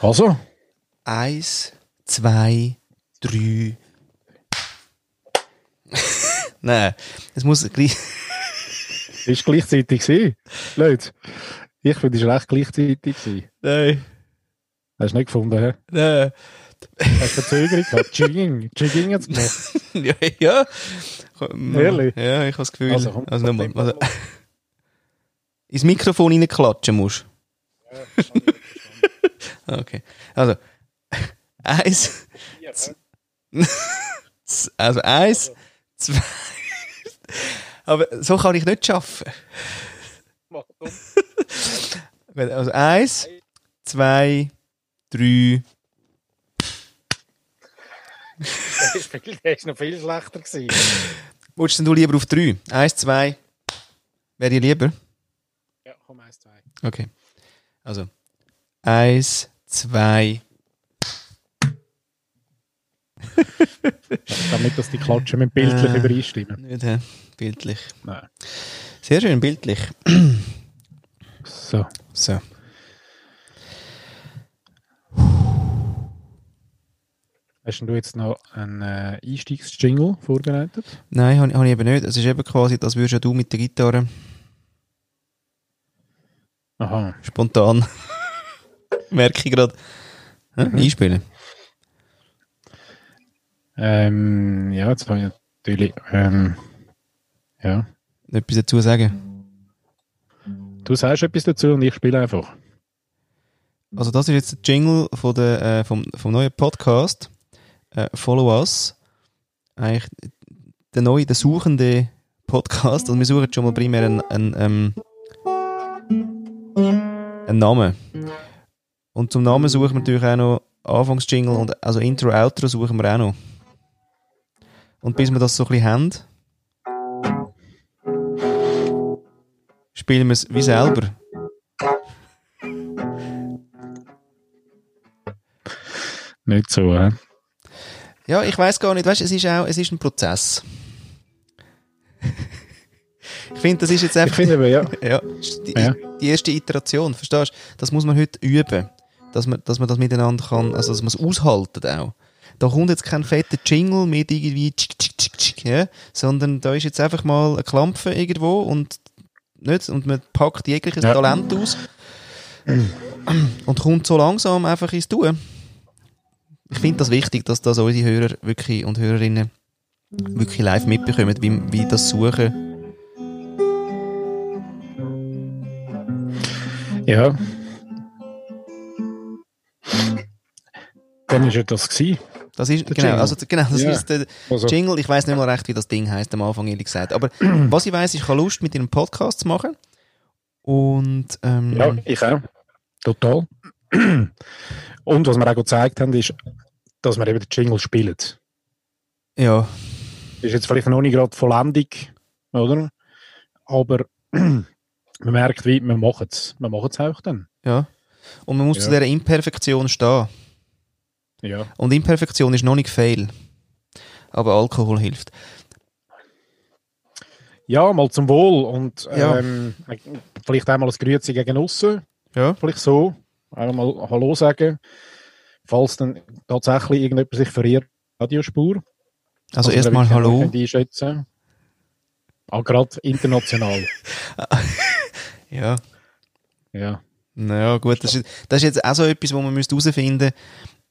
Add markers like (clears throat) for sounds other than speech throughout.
Also? Eins, zwei, drei. (laughs) Nein, es muss gleich. (laughs) Ist gleichzeitig gewesen. Leute, ich finde, es recht gleichzeitig gewesen. Nein. Hast du nicht gefunden, hä? Nein. Hast du Verzögerung gehabt? (laughs) Jigging. Jigging jetzt gemacht. ja, ja. Ehrlich? Ja, ich habe das Gefühl. Also, Also, komm, komm, nochmal. Also, ins Mikrofon reinklatschen musst. Okay. Also, (laughs) eins. (laughs) Also, eins, zwei. Aber so kann ich nicht arbeiten. Gut, Also, eins, zwei, drei. (laughs) Der ist noch viel schlechter gewesen. Wolltest du lieber auf drei? Eins, zwei. Wäre dir lieber? Ja, komm, eins, zwei. Okay. Also, eins, zwei. (laughs) Damit, dass die Klatschen mit bildlich Äh. übereinstimmen. Nicht, hä? Bildlich. Nein. Sehr schön, bildlich. So. So. Hast du jetzt noch einen äh, Einstiegsjingle vorbereitet? Nein, habe hab ich eben nicht. Es ist eben quasi, das würdest du mit der Gitarre Aha. spontan. Merke ich gerade. Hä? Einspielen. Ähm, ja, jetzt habe ich natürlich. Ähm, ja. Etwas dazu sagen. Du sagst etwas dazu und ich spiele einfach. Also, das ist jetzt der Jingle von der, äh, vom, vom neuen Podcast. Äh, Follow Us. Eigentlich der neue, der suchende Podcast. Also, wir suchen schon mal primär einen, einen, ähm, einen Namen. Und zum Namen suchen wir natürlich auch noch Anfangsjingle und also Intro, Outro suchen wir auch noch. Und bis wir das so ein bisschen haben, spielen wir es wie selber. Nicht so, hä? Ja, ich weiß gar nicht, weißt, es ist auch, es ist ein Prozess. ich finde, das ist jetzt Ich einfach finde aber, ja. (laughs) ja, die, Ja. die erste Iteration, verstehst du? Das muss man heute üben, dass man, dass man das miteinander kann, also dass man es aushalten auch. Da kommt jetzt kein fetter Jingle mit irgendwie tschik, tschik, tschik, tschik, ja, sondern da ist jetzt einfach mal eine Klampe irgendwo und nicht, und man packt jegliches Ja. Talent aus und kommt so langsam einfach ins Tun. Ich finde das wichtig, dass das unsere Hörer wirklich und Hörerinnen wirklich live mitbekommen, wie, wie das Suchen Ja. Dann war ja das. Gewesen. Das ist, Der genau, Jingle. also, genau, das Ja. ist der Also, Jingle. Ich weiß nicht mal recht, wie das Ding heißt am Anfang, ehrlich gesagt. Aber (clears throat) was ich weiß, ich habe Lust, mit einem Podcast zu machen. Und, ähm, ja, ich auch. Total. (clears throat) Und was wir auch gezeigt haben, ist, dass wir eben den Jingle spielen. ja, Ist jetzt vielleicht noch nicht gerade vollendig, oder? Aber (clears throat) man merkt, wie wir machen es. Wir machen es auch dann. ja. Und man muss Ja. zu dieser Imperfektion stehen. Ja. Und Imperfektion ist noch nicht fail. Aber Alkohol hilft. Ja, mal zum Wohl. Und Ja. ähm, vielleicht einmal ein Grüezi gegen aussen. Ja. Vielleicht so. Einfach mal Hallo sagen. Falls dann tatsächlich irgendjemand sich verirrt, Radiospur. Also wir erstmal Hallo. einschätzen. Auch gerade international. (laughs) Ja. ja. Naja, gut, das ist, das ist jetzt auch so etwas, wo man müsste herausfinden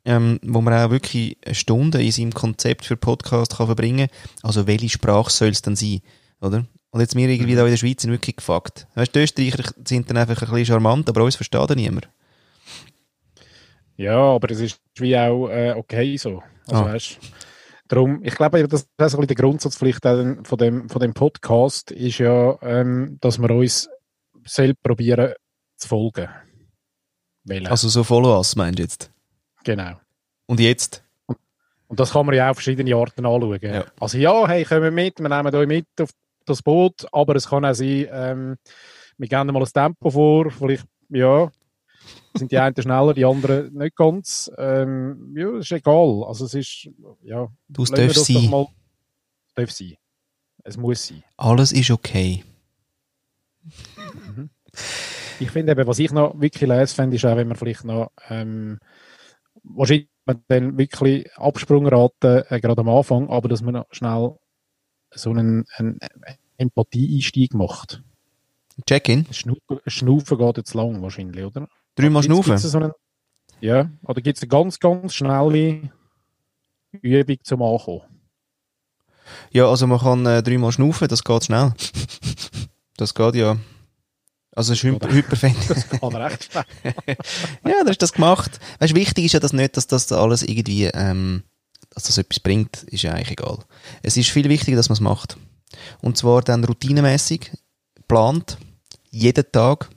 ähm, wo man auch wirklich eine Stunde in seinem Konzept für Podcast kann verbringen Also, welche Sprache soll es dann sein? Oder? Und jetzt wir irgendwie da in der Schweiz sind wirklich gefuckt. Weißt du, die Österreicher sind dann einfach ein bisschen charmant, aber uns versteht niemand. Ja, aber es ist wie auch äh, okay so. Also, Ah. weißt, darum, ich glaube, das ist ein bisschen der Grundsatz vielleicht auch von dem, von dem Podcast, ist ja, ähm, dass wir uns selbst probieren zu folgen. Wählen. Also, so Follow-us meinst du jetzt? Genau. Und jetzt? Und das kann man ja auch auf verschiedene Arten anschauen. Ja. Also ja, hey, kommen mit, wir nehmen euch mit auf das Boot, aber es kann auch sein, ähm, wir geben mal ein Tempo vor, vielleicht, ja, sind die einen schneller, die anderen nicht ganz. Ähm, ja, ist egal. Also es ist, ja, Du, es lassen wir darf das doch sein. Mal, es darf sein. Es muss sein. Alles ist okay. Ich finde eben, was ich noch wirklich lese, fände, ist auch, wenn man vielleicht noch, ähm, wahrscheinlich dann wirklich Absprungrate äh, gerade am Anfang, aber dass man schnell so einen, einen Empathie-Einstieg macht. Check-in? Schnaufen, Schnaufen geht jetzt lang wahrscheinlich, oder? Dreimal schnaufen? So einen, ja, oder gibt es eine ganz, ganz schnelle Übung zum Ankommen? Ja, also man kann äh, dreimal schnaufen, das geht schnell. (laughs) das geht ja. Also es ist hyper, hyperfend. Das geht recht schnell. ja, das ist das gemacht. Weißt, wichtig ist ja das nicht, dass das alles irgendwie, ähm, dass das etwas bringt, ist ja eigentlich egal. Es ist viel wichtiger, dass man es macht. Und zwar dann routinemäßig, plant, jeden Tag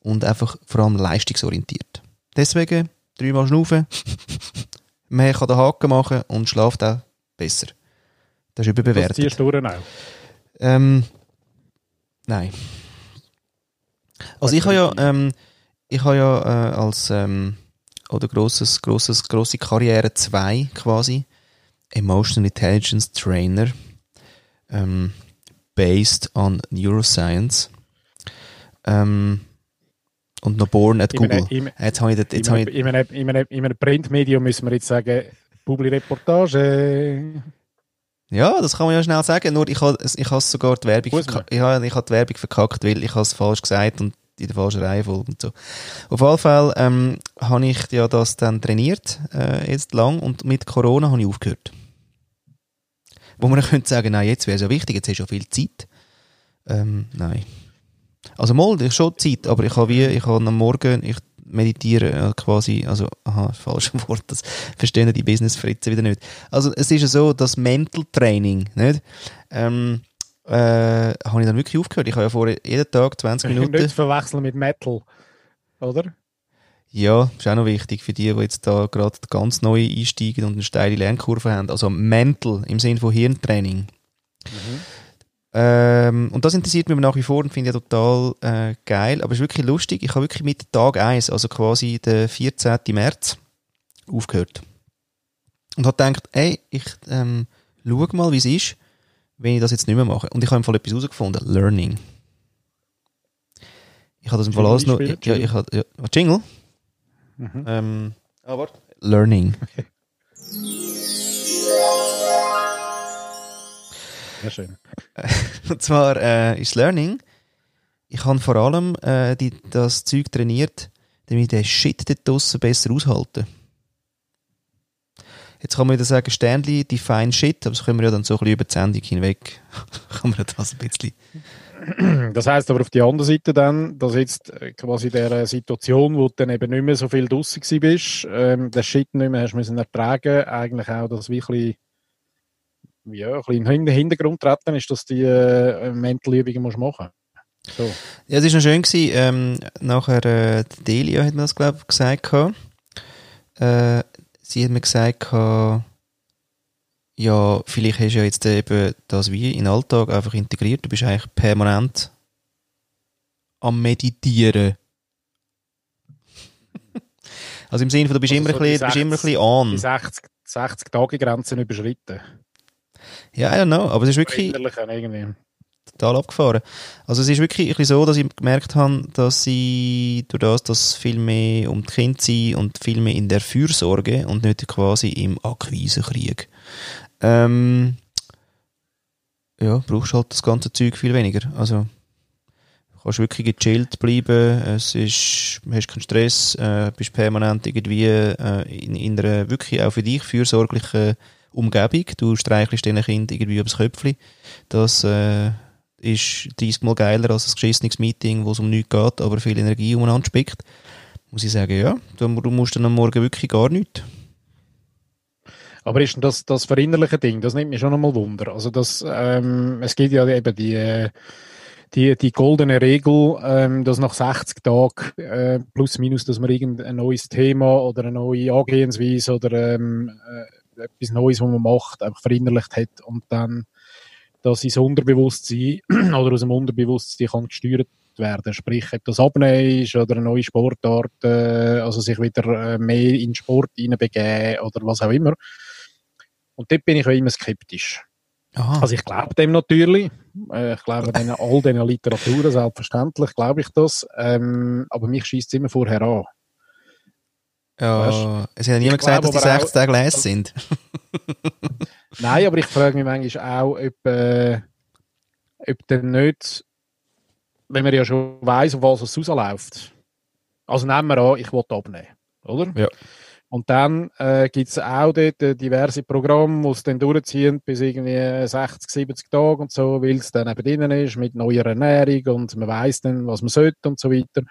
und einfach vor allem leistungsorientiert. Deswegen dreimal schnaufen, (laughs) man kann den Haken machen und schlaft auch besser. Das ist überbewertet. Das ziehst du auch? Ähm, nein. Also ich habe ja, ähm, ich habe ja äh, als ähm, oder grosses, grosses, grosse Karriere 2 quasi Emotional Intelligence Trainer ähm, based on Neuroscience ähm, und noch born at Google. In, einem, in, einem, in einem Printmedium müssen wir jetzt sagen, Publi-Reportage. Ja, das kann man ja schnell sagen, nur ich habe ich has sogar die Werbung, ich habe, ich habe die Werbung verkackt, weil ich es falsch gesagt und in der falschen Reihenfolge und so. Auf jeden Fall ähm, habe ich ja das dann trainiert, äh, jetzt lang, und mit Corona habe ich aufgehört. Wo man könnte sagen, nein, jetzt wäre es ja wichtig, jetzt hast du ja viel Zeit. Ähm, nein. Also mal, ich schon Zeit, aber ich habe wie, ich habe am Morgen, ich meditiere äh, quasi, also, aha, (laughs) falsches Wort, das verstehen die Business-Fritzen wieder nicht. Also es ist ja so, das Mental Training, nicht? Ähm, äh, habe ich dann wirklich aufgehört. Ich habe ja vorher jeden Tag 20 (laughs) Minuten... Nicht verwechseln mit Metal, oder? Ja, ist auch noch wichtig für die, die jetzt da gerade ganz neu einsteigen und eine steile Lernkurve haben. Also Mental im Sinne von Hirntraining. Mhm. Ähm, und das interessiert mich nach wie vor und finde ich total äh, geil. Aber es ist wirklich lustig. Ich habe wirklich mit Tag 1, also quasi der 14. März, aufgehört. Und habe gedacht, ey, ich ähm, schaue mal, wie es ist, wenn ich das jetzt nicht mehr mache. Und ich habe im Fall etwas herausgefunden. Learning. Ich habe das im Fall alles noch... Ja, ich habe... Ja, Jingle? Mhm. Ähm, ah, warte. Learning. (laughs) Sehr schön. (laughs) Und zwar äh, ist Learning. Ich habe vor allem äh, die, das Zeug trainiert, damit ich den Shit dort draussen besser aushalten. Jetzt kann man wieder sagen, Sternli, define Shit, aber das können wir ja dann so ein bisschen über die Sendung hinweg, (laughs) kann man das ein bisschen... Das heißt aber auf die andere Seite dann, dass jetzt äh, quasi der Situation, wo du dann eben nicht mehr so viel draussen bist, ähm, den Shit nicht mehr hast müssen ertragen, eigentlich auch das wirklich ja, ein bisschen in den Hintergrund treten, ist, dass du die äh, Mental-Übungen machen musst. So. Ja, es war noch schön, gewesen, ähm, nachher äh, Delia hat mir das, glaube ich, gesagt. Äh, sie hat mir gesagt, ja, vielleicht hast du ja jetzt eben das wie in den Alltag einfach integriert. Du bist eigentlich permanent am Meditieren. (laughs) also im Sinne von, du bist, also immer, so ein bisschen, 60, bist immer ein bisschen an. Die 60, 60 Tage Grenzen überschritten. Ja, I don't know, aber es ist wirklich total abgefahren. Also es ist wirklich so, dass ich gemerkt habe, dass sie durch das, dass viel mehr um die Kinder sind und viel mehr in der Fürsorge und nicht quasi im Akquisekrieg. Ähm, ja, brauchst halt das ganze Zeug viel weniger. Also du kannst wirklich gechillt bleiben, es ist, hast keinen Stress, äh, bist permanent irgendwie äh, in, in einer wirklich auch für dich fürsorglichen Umgebung. Du streichelst diesen Kind irgendwie übers Köpfchen. Das äh, ist 30 Mal geiler als ein geschissenes Meeting, wo es um nichts geht, aber viel Energie umeinander spickt. Muss ich sagen, ja, du, musst dann am Morgen wirklich gar nichts. Aber ist denn das, das verinnerliche Ding, das nimmt mich schon einmal Wunder. Also das, ähm, es gibt ja eben die, die, die goldene Regel, ähm, dass nach 60 Tagen äh, plus minus, dass man irgendein neues Thema oder eine neue Angehensweise oder ähm, äh, etwas Neues, was man macht, einfach verinnerlicht hat und dann dass ins Unterbewusstsein (clears throat) oder aus dem Unterbewusstsein kann gesteuert werden. Sprich, ob das Abnehmen ist oder eine neue Sportart, äh, also sich wieder äh, mehr in den Sport hineinbegeben oder was auch immer. Und dort bin ich auch immer skeptisch. Aha. Also ich glaube dem natürlich. Äh, ich glaube den, all diesen Literaturen, selbstverständlich glaube ich das. Ähm, aber mich schießt es immer vorher an. Ja, weißt? es hat ja niemand gesagt, dass die 60 Tage les sind. (laughs) Nein, aber ich frage mich manchmal auch, ob, äh, ob denn nicht, wenn man ja schon weiss, auf was es rausläuft. Also nehmen wir an, ich will abnehmen, oder? Ja. Und dann äh, gibt es auch dort äh, diverse Programme, die es dann durchziehen bis irgendwie 60, 70 Tage und so, weil es dann eben drin ist mit neuer Ernährung und man weiß dann, was man sollte und so weiter.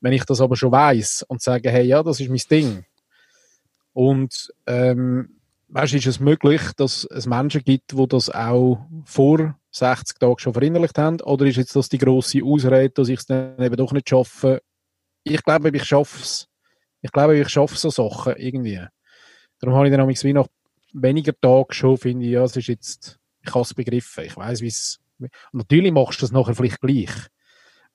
Wenn ich das aber schon weiß und sage, hey, ja, das ist mein Ding. Und ähm, weißt, ist es möglich, dass es Menschen gibt, die das auch vor 60 Tagen schon verinnerlicht haben? Oder ist jetzt das die grosse Ausrede, dass ich es dann eben doch nicht schaffe? Ich glaube, ich schaffe es ich glaube, ich schaffe so Sachen irgendwie. Darum habe ich dann wie nach weniger Tagen schon, finde ich, ja, es ist jetzt, ich habe es begriffen. Ich weiß, wie es, natürlich machst du das nachher vielleicht gleich.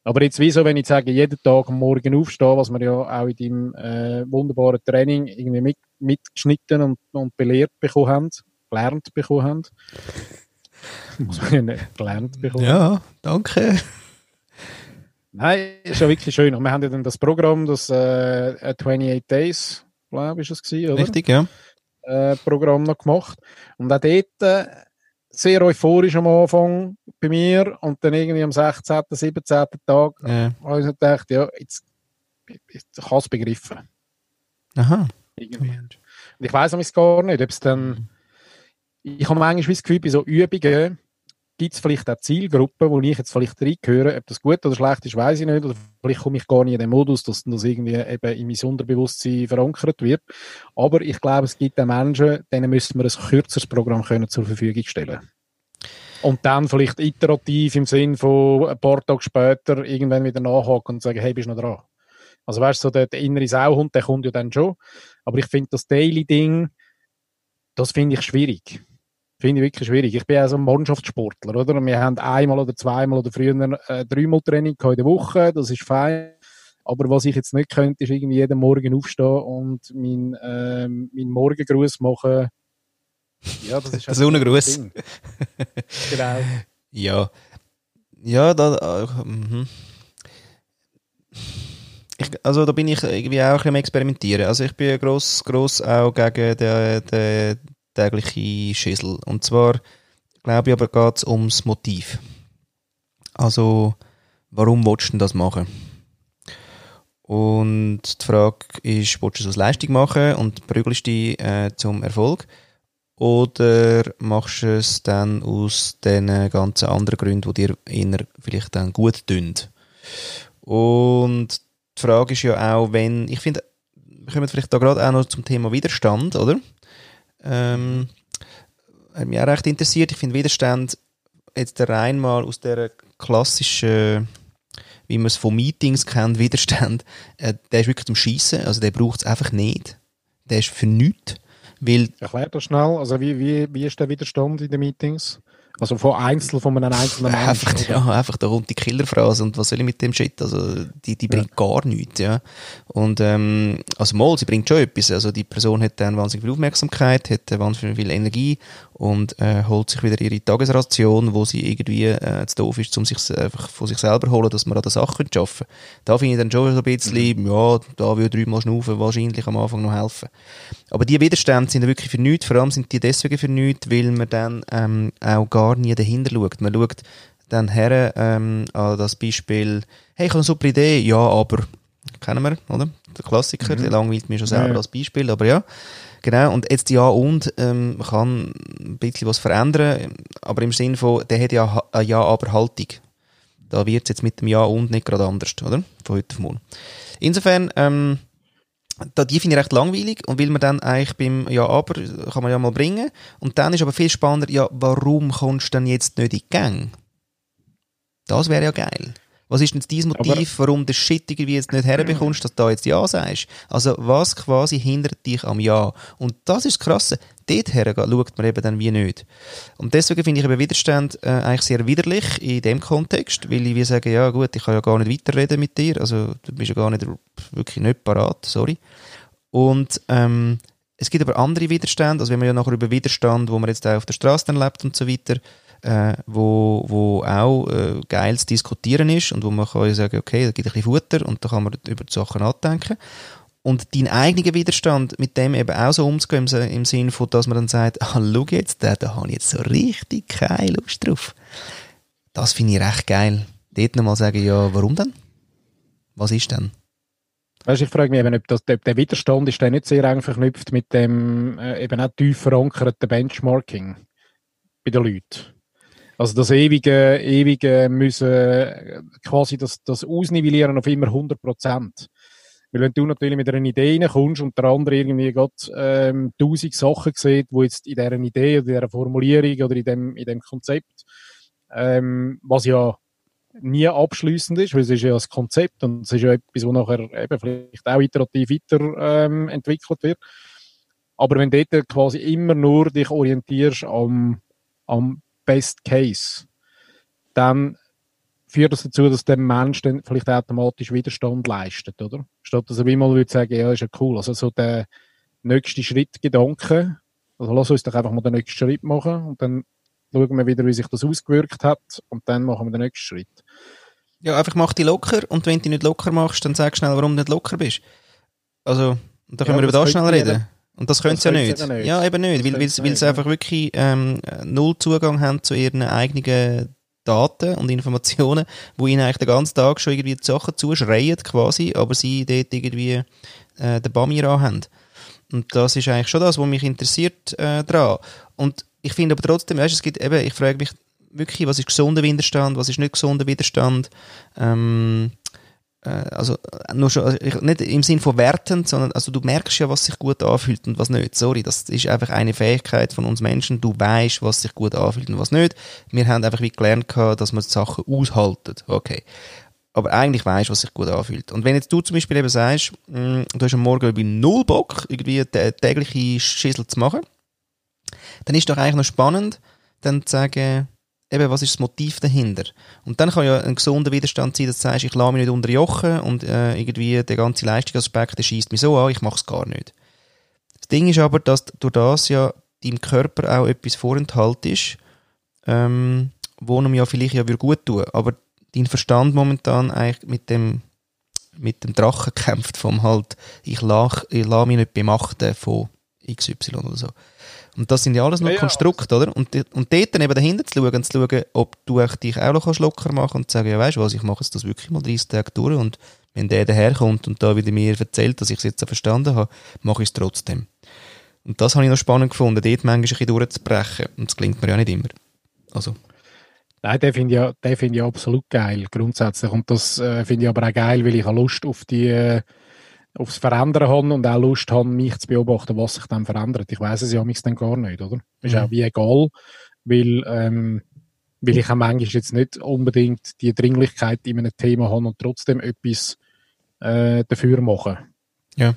Aber jetzt wieso, wenn ich sage, jeden Tag am Morgen aufstehen, was wir ja auch in deinem äh, wunderbaren Training irgendwie mit, mitgeschnitten und, und belehrt bekommen haben, gelernt bekommen haben. Muss man ja nicht gelernt bekommen. Ja, danke. Nein, ist ja wirklich schön. Und wir haben ja dann das Programm, das äh, 28 Days, glaube ich, ist es gewesen, oder? Richtig, ja. Äh, Programm noch gemacht. Und auch dort äh, sehr euphorisch am Anfang bei mir und dann irgendwie am 16., 17. Tag ja. habe ich gedacht, ja, jetzt, ich habe es begriffen. Aha. Irgendwie. Und ich weiß es gar nicht, ob es dann. Ich habe manchmal das Gefühl, bei so Übungen, gibt es vielleicht auch Zielgruppen, wo ich jetzt vielleicht reingehöre, ob das gut oder schlecht ist, weiß ich nicht, oder vielleicht komme ich gar nicht in den Modus, dass das irgendwie eben in mein Unterbewusstsein verankert wird. Aber ich glaube, es gibt auch Menschen, denen müssen wir ein kürzeres Programm können zur Verfügung stellen. Und dann vielleicht iterativ im Sinn von ein paar Tage später irgendwann wieder nachhaken und sagen, hey, bist du noch dran? Also weißt du, so der, der innere Sauhund, der kommt ja dann schon. Aber ich finde das Daily-Ding, das finde ich schwierig. Finde ich wirklich schwierig. Ich bin ja so ein Mannschaftssportler, oder? Und wir haben einmal oder zweimal oder früher äh, dreimal Training in der Woche, das ist fein. Aber was ich jetzt nicht könnte, ist irgendwie jeden Morgen aufstehen und meinen äh, mein Morgengruß machen. Ja, das ist (laughs) halt Sonnengruß. genau. (laughs) Ja. Ja, da. Äh, mhm. ich, also da bin ich irgendwie auch ein experimentieren. Also ich bin gross, gross auch gegen den, den, tägliche Schüssel. Und zwar, glaube ich aber, geht es ums Motiv. Also, warum willst du das machen? Und die Frage ist, willst du es aus Leistung machen und prügelst dich äh, zum Erfolg? Oder machst du es dann aus den ganzen anderen Gründen, die dir eher vielleicht dann gut tun? Und die Frage ist ja auch, wenn, ich finde, wir kommen vielleicht da gerade auch noch zum Thema Widerstand, oder? Ähm, hat mich auch recht interessiert. Ich finde Widerstand jetzt rein mal aus der klassischen, wie man es von Meetings kennt, Widerstand, äh, der ist wirklich zum Schießen. Also der braucht es einfach nicht. Der ist für nichts. Weil Erklär das schnell. Also wie, wie, wie ist der Widerstand in den Meetings? Also von Einzel, von einem einzelnen Menschen. Einfach, ja, einfach da kommt die Killerphrase und was soll ich mit dem Shit? Also, die, die bringt ja. gar nichts, ja. Und, ähm, also mal, sie bringt schon etwas. Also, die Person hat dann wahnsinnig viel Aufmerksamkeit, hat wahnsinnig viel Energie und äh, holt sich wieder ihre Tagesration, wo sie irgendwie äh, zu doof ist, um sich einfach von sich selber zu holen, dass man an der Sache arbeiten können. Da finde ich dann schon so ein bisschen, mhm. ja, da würde dreimal schnaufen wahrscheinlich am Anfang noch helfen. Aber die Widerstände sind wirklich für nichts, vor allem sind die deswegen für nichts, weil man dann ähm, auch gar nie dahinter schaut. Man schaut dann her ähm, an das Beispiel, hey, ich habe eine super Idee, ja, aber, kennen wir, oder? Der Klassiker, mhm. der langweilt mir schon selber ja. als Beispiel, aber ja. Genau, und jetzt ja und ähm, kann ein bisschen was verändern, aber im Sinn von, der hat ja eine Ja-Aber-Haltung. Da wird es jetzt mit dem Ja und nicht gerade anders, oder? Von heute auf morgen. Insofern, ähm, da, die finde ich recht langweilig und will man dann eigentlich beim Ja, aber kann man ja mal bringen. Und dann ist aber viel spannender, ja, warum kommst du denn jetzt nicht in die Gang? Das wäre ja geil. Was ist denn dein Motiv, Aber warum du Shit irgendwie jetzt nicht herbekommst, dass du da jetzt Ja sagst? Also, was quasi hindert dich am Ja? Und das ist das Krasse. Dort her schaut man eben dann wie nicht. Und deswegen finde ich eben Widerstand äh, eigentlich sehr widerlich in dem Kontext, weil ich wie sage, ja gut, ich kann ja gar nicht weiterreden mit dir, also du bist ja gar nicht, wirklich nicht parat, sorry. Und ähm, es gibt aber andere Widerstände, also wenn man ja nachher über Widerstand, wo man jetzt auch auf der Straße erlebt und so weiter, äh, wo, wo auch äh, geil zu diskutieren ist und wo man kann sagen, okay, da gibt ein bisschen Futter und da kann man über die Sachen nachdenken. Und deinen eigenen Widerstand mit dem eben auch so umzugehen, im, im Sinne von, dass man dann sagt, ah, schau jetzt, da, da habe ich jetzt so richtig keine Lust drauf. Das finde ich recht geil. Dort nochmal sagen, ja, warum denn? Was ist denn? Weißt, ich frage mich eben, ob, das, ob der Widerstand ist nicht sehr eng verknüpft mit dem äh, eben auch tief verankerten Benchmarking bei den Leuten. Also das ewige, ewige müssen äh, quasi das, das Ausnivellieren auf immer 100 Prozent. Weil wenn du natürlich mit einer Idee reinkommst und der andere irgendwie gerade ähm, tausend Sachen sieht, wo jetzt in dieser Idee oder in dieser Formulierung oder in dem, in dem Konzept, ähm, was ja nie abschließend ist, weil es ist ja das Konzept und es ist ja etwas, wo nachher eben vielleicht auch iterativ weiter ähm, wird. Aber wenn du dort quasi immer nur dich orientierst am, am Best Case, dann führt das dazu, dass der Mensch dann vielleicht automatisch Widerstand leistet, oder? Statt dass er wie mal würde sagen, ja, ist ja cool. Also so der nächste Schritt Gedanke, also lass uns doch einfach mal den nächsten Schritt machen und dann schauen wir wieder, wie sich das ausgewirkt hat und dann machen wir den nächsten Schritt. Ja, einfach mach die locker und wenn du nicht locker machst, dann sag schnell, warum du nicht locker bist. Also, da können ja, wir über das schnell reden. Und das können sie ja nicht. nicht. Ja, eben nicht, weil, weil, weil sie einfach wirklich ähm, null Zugang haben zu ihren eigenen Daten und Informationen, wo ihnen eigentlich den ganzen Tag schon irgendwie die Sachen zuschreien quasi, aber sie dort irgendwie äh, den Bamir haben. Und das ist eigentlich schon das, was mich interessiert äh, daran. Und ich finde aber trotzdem, weißt, es gibt eben, ich frage mich wirklich, was ist gesunder Widerstand, was ist nicht gesunder Widerstand. Ähm, äh, also nur schon, also nicht im Sinn von wertend, sondern also du merkst ja, was sich gut anfühlt und was nicht. Sorry, das ist einfach eine Fähigkeit von uns Menschen. Du weißt, was sich gut anfühlt und was nicht. Wir haben einfach wie gelernt, dass man Sachen aushalten. Okay. Aber eigentlich weißt was sich gut anfühlt. Und wenn jetzt du zum Beispiel eben sagst, mm, du hast am Morgen irgendwie null Bock, irgendwie tägliche Schüssel zu machen, dann ist doch eigentlich noch spannend, dann zu sagen, eben, was ist das Motiv dahinter? Und dann kann ja ein gesunder Widerstand sein, dass du sagst, ich lasse mich nicht unterjochen und äh, irgendwie der ganze Leistungsaspekt, schießt mich so an, ich mache es gar nicht. Das Ding ist aber, dass durch das ja deinem Körper auch etwas vorenthalten ist, ähm, wo ihm ja vielleicht ja gut tun aber dein Verstand momentan eigentlich mit dem mit dem Drachen (laughs) kämpft vom halt, ich lasse ich lasse mich nicht bemachten von XY oder so. Und das sind ja alles nur ja, Konstrukte, oder? Und, und dort dann eben dahinter zu schauen, zu schauen, ob du dich auch noch locker machen kannst und zu sagen, ja weißt du was, ich mache das wirklich mal 30 Tage durch und wenn der daherkommt und da wieder mir erzählt, dass ich es jetzt verstanden habe, mache ich es trotzdem. Und das habe ich noch spannend gefunden, dort manchmal ein bisschen durchzubrechen. Und das klingt mir ja nicht immer. Also. Nein, den finde ich, ja, find ich absolut geil, grundsätzlich. Und das äh, finde ich aber auch geil, weil ich Lust auf die, äh, aufs Verändern habe und auch Lust habe, mich zu beobachten, was sich dann verändert. Ich weiß es ja mich dann gar nicht, oder? Ist mhm. auch wie egal, weil, ähm, weil ich auch manchmal jetzt nicht unbedingt die Dringlichkeit in einem Thema habe und trotzdem etwas äh, dafür machen. Ja.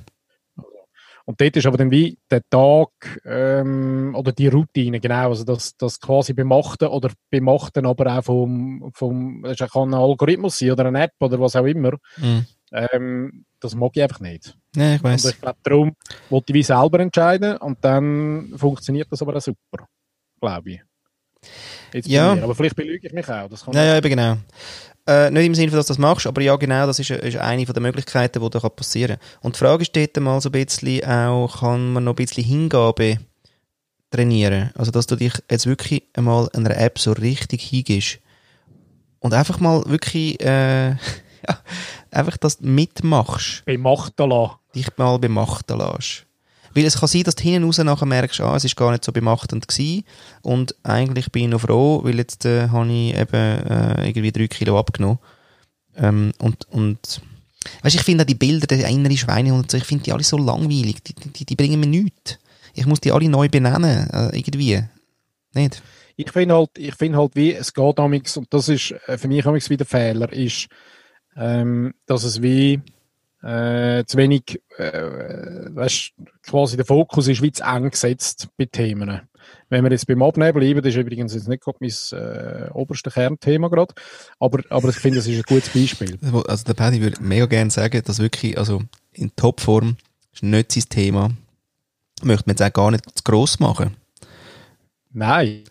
Und dort ist aber dann wie der Tag ähm, oder die Routine, genau, also das, das quasi Bemachten oder Bemachten aber auch vom, vom das kann ein Algorithmus sein oder eine App oder was auch immer. Mhm. Ähm, das mag ich einfach nicht. Ja, ich weiß. ich glaube, darum wollte ich wie selber entscheiden und dann funktioniert das aber auch super, glaube ich. Jetzt ja. Aber vielleicht belüge ich mich auch. Das kann ja, ja, eben genau. Äh, nicht im Sinne, dass du das machst, aber ja, genau, das ist, ist eine der Möglichkeiten, die da passieren kann. Und die Frage ist dort mal so ein bisschen auch, kann man noch ein bisschen Hingabe trainieren? Also, dass du dich jetzt wirklich einmal einer App so richtig hingibst und einfach mal wirklich, äh, (laughs) ja, einfach das mitmachst. Bemachten lassen. Dich mal bemachten lässt. Weil es kann sein, dass du hinten raus nachher merkst, ah, es ist gar nicht so bemachtend gewesen. Und eigentlich bin ich noch froh, weil jetzt äh, habe ich eben äh, irgendwie drei Kilo abgenommen. Ähm, und, und weißt, ich finde auch die Bilder der inneren Schweine und so, ich finde die alle so langweilig. Die, die, die bringen mir nichts. Ich muss die alle neu benennen, äh, irgendwie. Nicht? Ich finde halt, ich halt, wie es geht damals, und das ist äh, für mich wieder der Fehler, ist, ähm, dass es wie äh, zu wenig, äh, weißt, quasi der Fokus ist wie zu eng gesetzt bei Themen. Wenn wir jetzt beim Abnehmen bleiben, das ist übrigens jetzt nicht gerade mein äh, oberstes Kernthema gerade, aber, aber ich finde, das ist ein gutes Beispiel. Also der Paddy würde mega gerne sagen, dass wirklich, also in Topform ist nicht sein Thema, Möchte man jetzt auch gar nicht zu gross machen. Nein.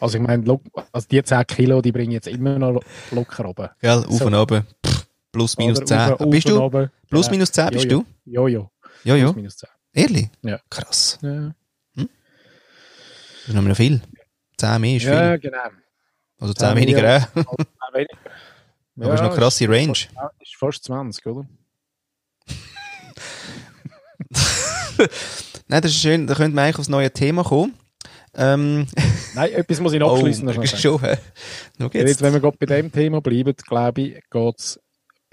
Also ich meine, also die 10 Kilo, die bringen jetzt immer noch locker runter. Gell, auf so. und runter. Plus, minus Oder 10. Auf, auf bist du? Runter. Plus, minus 10 bist jo, du? Jojo. Jojo? Plus, minus 10. Ehrlich? Ja. Krass. Ja. Hm? Das ist noch mehr viel. 10 mehr ist viel. Ja, genau. Also 10, 10 weniger auch. 10 weniger. (laughs) Aber ja, ist noch krasse Range. Ist fast, ist fast 20, oder? (laughs) Nein, das ist schön. Da könnte man eigentlich aufs neue Thema kommen. Ähm. (laughs) Nein, etwas muss ich noch abschließen. Oh, schon? Jetzt, wenn wir gerade bei dem Thema bleiben, glaube ich, geht es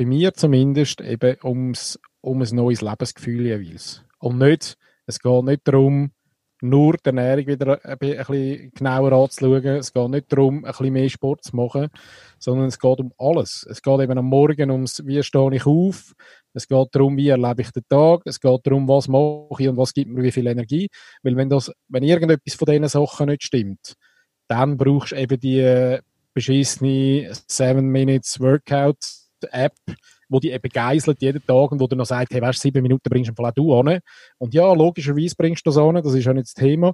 bei mir zumindest eben ums, um ein neues Lebensgefühl jeweils. Und nicht, es geht nicht darum, nur die Ernährung wieder ein bisschen genauer anzuschauen. Es geht nicht darum, ein bisschen mehr Sport zu machen, sondern es geht um alles. Es geht eben am Morgen ums, wie stehe ich auf, es geht darum, wie erlebe ich den Tag, es geht darum, was mache ich und was gibt mir wie viel Energie. Weil wenn, das, wenn irgendetwas von diesen Sachen nicht stimmt, dann brauchst du eben die äh, beschissene 7 Minutes Workout App, wo die eben geiselt jeden Tag und wo du noch sagt, hey, weißt, sieben Minuten bringst du du an. Und ja, logischerweise bringst du das an, das ist ja nicht das Thema.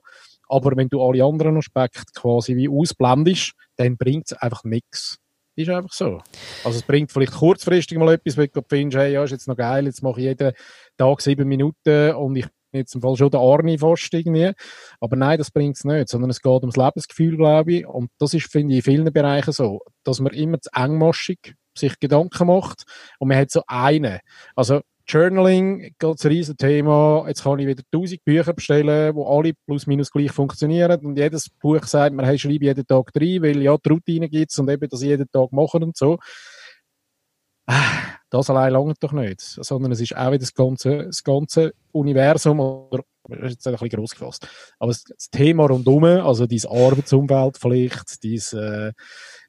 Aber wenn du alle anderen Aspekte quasi wie ausblendest, dann bringt es einfach nichts. Ist einfach so. Also es bringt vielleicht kurzfristig mal etwas, wenn du findest, hey, ja, ist jetzt noch geil, jetzt mache ich jeden Tag sieben Minuten und ich bin jetzt im Fall schon der Arni fast irgendwie. Aber nein, das bringt es nicht, sondern es geht ums Lebensgefühl, glaube ich. Und das ist, finde ich, in vielen Bereichen so, dass man immer zu engmaschig sich Gedanken macht und man hat so eine. Also Journaling, ganz ein riesen Thema. Jetzt kann ich wieder tausend Bücher bestellen, wo alle plus minus gleich funktionieren. Und jedes Buch sagt, man hey, schreibe jeden Tag drei, weil ja, die Routine gibt es und eben das jeden Tag machen und so. Das allein langt doch nicht. Sondern es ist auch wieder das ganze, das ganze Universum, oder, ist jetzt ein bisschen gross gefasst. Aber das, Thema rundum, also diese Arbeitsumwelt vielleicht, diese, äh,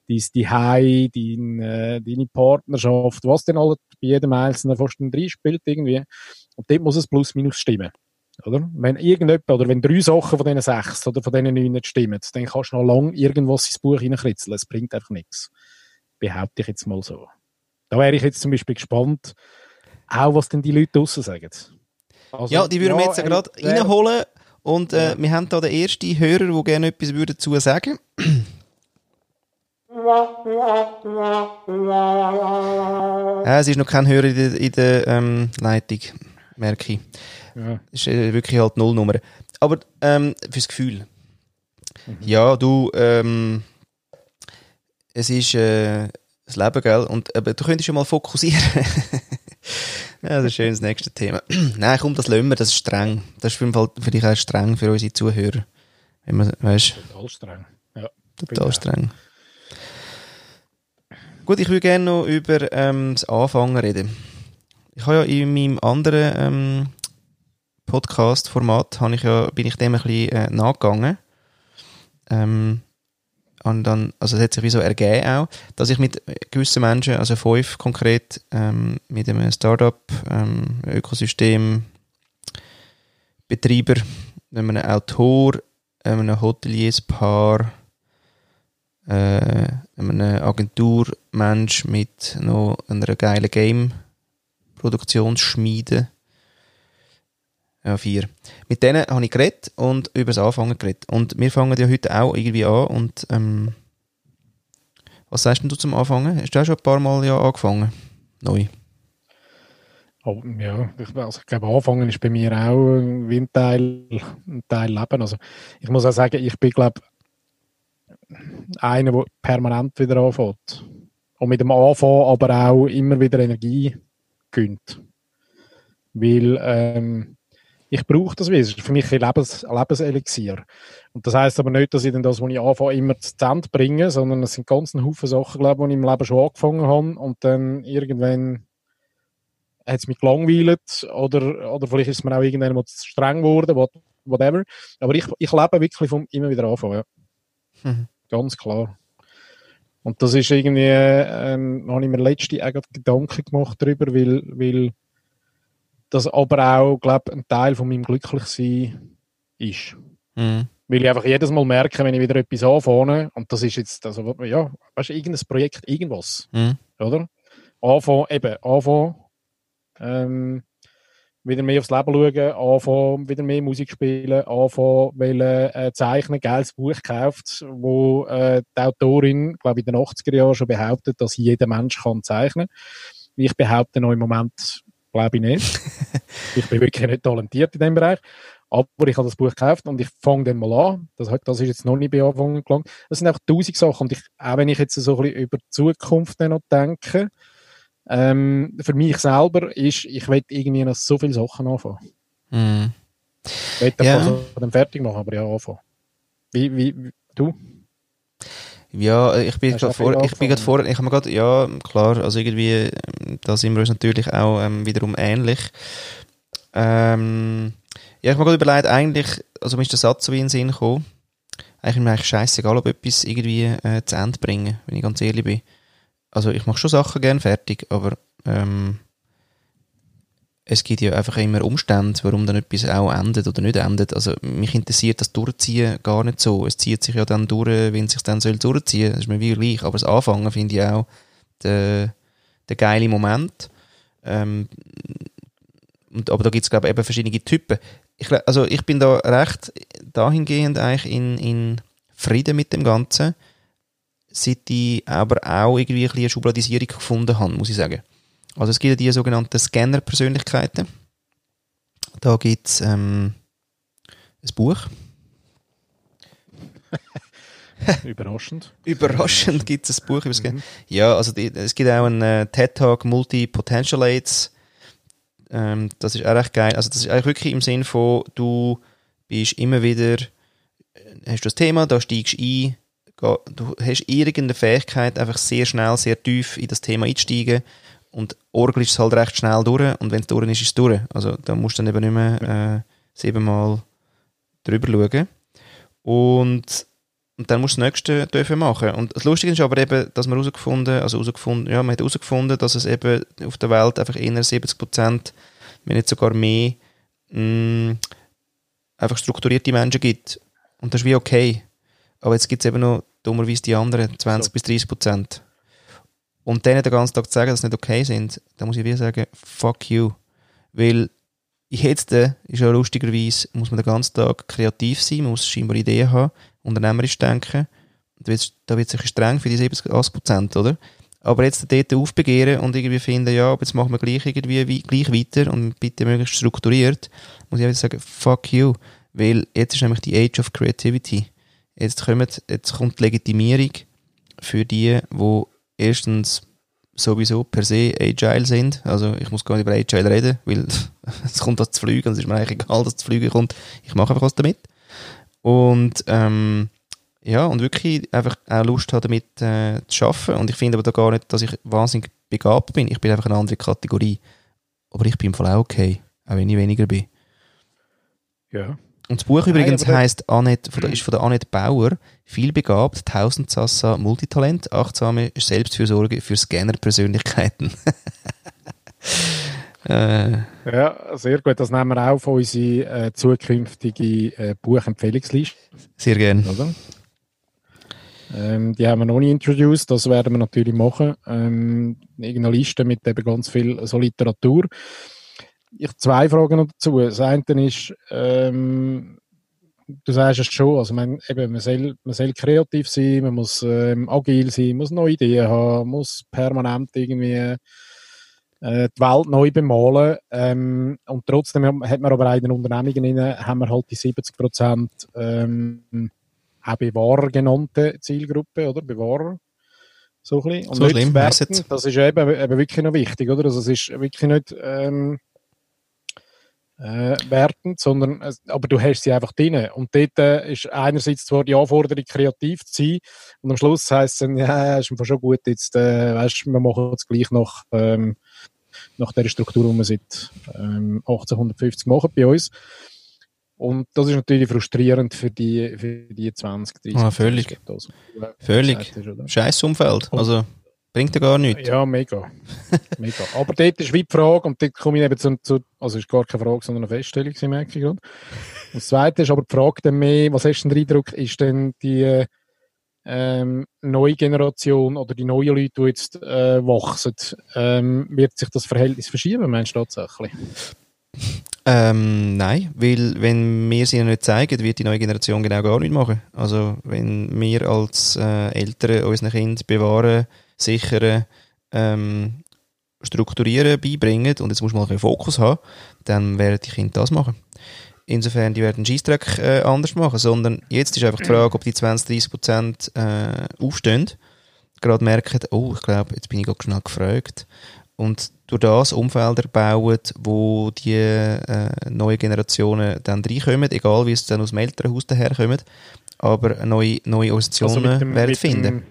dein Zuhause, dein, äh, deine Partnerschaft, was denn alles bei jedem Einzelnen fast drin spielt irgendwie. Und dort muss es plus minus stimmen. Oder? Wenn irgendjemand, oder wenn drei Sachen von diesen sechs oder von diesen neun nicht stimmen, dann kannst du noch lange irgendwas ins Buch hineinkritzeln. Es bringt einfach nichts. Behaupte ich jetzt mal so. Da wäre ich jetzt zum Beispiel gespannt, auch was denn die Leute draussen sagen. Also, ja, die würden ja, wir jetzt ja gerade reinholen. Und äh, ja. wir haben da den ersten Hörer, der gerne etwas dazu sagen würde. Ja, es ist noch kein Hörer in der, in der ähm, Leitung, merke ich. Ja. Das ist äh, wirklich halt Nullnummer. Aber ähm, fürs Gefühl. Mhm. Ja, du, ähm, es ist äh, das Leben, gell? Und, aber du könntest schon mal fokussieren. (laughs) ja, das ist schön das nächste Thema. (clears throat) Nein, komm, das lassen wir, das ist streng. Das ist für, Fall für dich auch streng für unsere Zuhörer. Wenn man, weißt, Total streng. Ja, Total streng. Gut, ich würde gerne noch über ähm, das Anfangen reden. Ich habe ja in meinem anderen ähm, Podcast-Format ich ja, bin ich dem ein bisschen äh, nachgegangen. Ähm, und dann, also es hat sich wie so ergeben auch, dass ich mit gewissen Menschen, also fünf konkret, ähm, mit einem Startup, ähm, Ökosystem, Betreiber, einem Autor, einem Hotelierspaar, äh, einem Agenturmensch mit noch einer geilen Game-Produktionsschmiede. Ja, vier. Mit denen habe ich geredet und über das Anfangen geredet. Und wir fangen ja heute auch irgendwie an und ähm, was sagst du zum Anfangen? Hast du auch schon ein paar Mal ja angefangen? Neu. Oh, ja, ich, also ich glaube, Anfangen ist bei mir auch wie ein Teil, ein Teil Leben. Also ich muss auch sagen, ich bin, glaube einer, der permanent wieder anfängt. Und mit dem Anfang aber auch immer wieder Energie gönnt. Weil ähm, ich brauche das wieder. Das ist für mich ein Lebens Lebenselixier. Und das heißt aber nicht, dass ich dann das, was ich anfange, immer zu Ende bringe, sondern es sind ganz ein Haufen Sachen, glaube ich, die ich im Leben schon angefangen habe und dann irgendwann hat es mich gelangweilt oder, oder vielleicht ist es mir auch irgendwann mal zu streng geworden, whatever. Aber ich, ich lebe wirklich vom immer wieder anfangen. Ja. Mhm. Ganz klar. Und das ist irgendwie, ähm, habe ich mir letzte auch Gedanken gemacht darüber, weil, weil das aber auch, glaube ein Teil von meinem Glücklichsein ist. Mhm. Weil ich einfach jedes Mal merke, wenn ich wieder etwas anfange, und das ist jetzt, also, ja, weißt du, irgendein Projekt, irgendwas, mhm. oder? Anfangen, eben, anfangen, ähm, wieder mehr aufs Leben schauen, anfangen, wieder mehr Musik spielen, anfangen, wollen, äh, zeichnen, geiles Buch gekauft, wo äh, die Autorin, glaube ich, in den 80er Jahren schon behauptet, dass jeder Mensch kann zeichnen. Ich behaupte noch im Moment, glaube ich nicht. (laughs) ich bin wirklich nicht talentiert in dem Bereich. Aber ich habe das Buch gekauft und ich fange dann mal an. Das, das ist jetzt noch nicht bei Anfang gelangt. Das sind auch tausend Sachen. Und ich, auch wenn ich jetzt so ein bisschen über die Zukunft noch denke, ähm, für mich selber ist, ich will irgendwie noch so viele Sachen anfangen. Mm. Ich will ja. also dann fertig machen, aber ja, anfangen. Wie, wie, wie du? Ja, ich bin gerade vor, ich bin gerade vor, ich habe gerade, ja, klar, also irgendwie, da sind wir uns natürlich auch ähm, wiederum ähnlich. Ähm, ja, ich habe mir gerade überlegt, eigentlich, also mir ist der Satz so wie in den Sinn gekommen, eigentlich ist mir eigentlich scheißegal, ob etwas irgendwie äh, zu Ende bringen, wenn ich ganz ehrlich bin also ich mache schon Sachen gern fertig, aber ähm, es gibt ja einfach immer Umstände, warum dann etwas auch endet oder nicht endet. Also mich interessiert das Durchziehen gar nicht so. Es zieht sich ja dann durch, wenn es sich dann soll durchziehen. Das ist mir wie gleich. Aber das Anfangen finde ich auch der, der geile Moment. Ähm, und, aber da gibt es glaube ich eben verschiedene Typen. Ich, also ich bin da recht dahingehend eigentlich in, in Frieden mit dem Ganzen seit ich aber auch irgendwie ein eine Schubladisierung gefunden habe, muss ich sagen. Also es gibt ja die sogenannten Scanner-Persönlichkeiten. Da gibt es ähm, ein Buch. (laughs) Überraschend. Überraschend gibt es ein Buch über Scanner. Mhm. Ja, also die, es gibt auch einen äh, TED-Talk Multi-Potentialates. Ähm, das ist auch recht geil. Also das ist eigentlich wirklich im Sinn von, du bist immer wieder, äh, hast du das Thema, da steigst du ein, du hast irgendeine Fähigkeit, einfach sehr schnell, sehr tief in das Thema einzusteigen und orgelst es halt recht schnell durch und wenn es durch ist, ist es durch. Also da musst du dann eben nicht mehr äh, siebenmal drüber schauen. Und, und dann musst du das nächste dürfen machen. Und das Lustige ist aber eben, dass man herausgefunden, also herausgefunden, ja, man hat herausgefunden, dass es eben auf der Welt einfach eher 70 Prozent, wenn nicht sogar mehr, mh, mm, einfach strukturierte Menschen gibt. Und das ist wie okay. Aber jetzt gibt es eben noch dummerweise die anderen 20 so. bis 30 Prozent. Und denen den ganzen Tag zu sagen, dass sie nicht okay sind, da muss ich wieder sagen, fuck you. Weil jetzt ist ja lustigerweise, muss man den ganzen Tag kreativ sein, man muss scheinbar Ideen haben, unternehmerisch denken. Da wird, da wird sich streng für die 70, 80 Prozent, oder? Aber jetzt dort aufbegehren und irgendwie finden, ja, aber jetzt machen wir gleich irgendwie wie, gleich weiter und bitte möglichst strukturiert, muss ich einfach sagen, fuck you. Weil jetzt ist nämlich die Age of Creativity. Jetzt, kommt, jetzt kommt die Legitimierung für die, die erstens sowieso per se agile sind. Also ich muss gar nicht über agile reden, weil (laughs) es kommt das zu fliegen es ist mir eigentlich egal, dass es zu fliegen kommt. Ich mache einfach was damit. Und ähm, ja, und wirklich einfach auch Lust habe, damit äh, zu arbeiten. Und ich finde aber da gar nicht, dass ich wahnsinnig begabt bin. Ich bin einfach eine andere Kategorie. Aber ich bin voll auch okay, auch wenn ich weniger bin. Ja. Und das Buch Nein, übrigens heisst Annette, von der, ist von der Annette Bauer, vielbegabt, Tausendsassa, Multitalent, achtsame Selbstfürsorge für Scanner-Persönlichkeiten. (laughs) äh. Ja, sehr gut. Das nehmen wir auch auf unsere äh, zukünftige äh, Buchempfehlungsliste. Sehr gerne. Ähm, die haben wir noch nicht introduced, das werden wir natürlich machen. Ähm, irgendeine Liste mit eben ganz viel so Literatur ich zwei Fragen noch dazu. Das eine ist, ähm, du sagst es schon, also man, eben, man, soll, man soll kreativ sein, man muss ähm, agil sein, muss neue Ideen haben, muss permanent irgendwie äh, die Welt neu bemalen. Ähm, und trotzdem hat man aber in den Unternehmungen haben wir halt die 70 Prozent ähm, auch Bewahrer genannte Zielgruppe, oder? Bewahrer. So, ein bisschen. Und so schlimm, das ist eben, eben wirklich noch wichtig, oder? Also es ist wirklich nicht, ähm, äh, wertend, sondern, äh, aber du hast sie einfach drin. Und dort äh, ist einerseits zwar die Anforderung, kreativ zu sein, und am Schluss heisst es dann, ja, ist schon gut, jetzt, äh, weißt, wir machen es gleich nach, ähm, nach der Struktur, die wir seit ähm, 1850 machen bei uns. Und das ist natürlich frustrierend für die, für die 20, 30 ah, völlig. Also, völlig. Scheiß Umfeld. Also, Bringt ja gar nichts. Ja, mega. mega. Aber dort ist wie die Frage, und dort komme ich eben zu, zu also ist gar keine Frage, sondern eine Feststellung, merke ich gerade. (laughs) Und das Zweite ist aber die Frage dann mehr, was hast du den Eindruck, ist denn die ähm, neue Generation oder die neuen Leute, die jetzt äh, wachsen, ähm, wird sich das Verhältnis verschieben, meinst du tatsächlich? Ähm, nein, weil wenn wir sie nicht zeigen, wird die neue Generation genau gar nichts machen. Also wenn wir als äh, Eltern unseren Kind bewahren, sichern, ähm, strukturieren, beibringen und jetzt muss man mal einen Fokus haben, dann werden die Kinder das machen. Insofern, die werden den Scheissdreck äh, anders machen, sondern jetzt ist einfach die Frage, ob die 20, 30 Prozent äh, aufstehen, gerade merken, oh, ich glaube, jetzt bin ich gerade schnell gefragt und durch das Umfelder bauen, wo die äh, neuen Generationen dann reinkommen, egal wie es dann aus dem Elternhaus daherkommen, aber neue, neue Organisationen also dem, werden finden.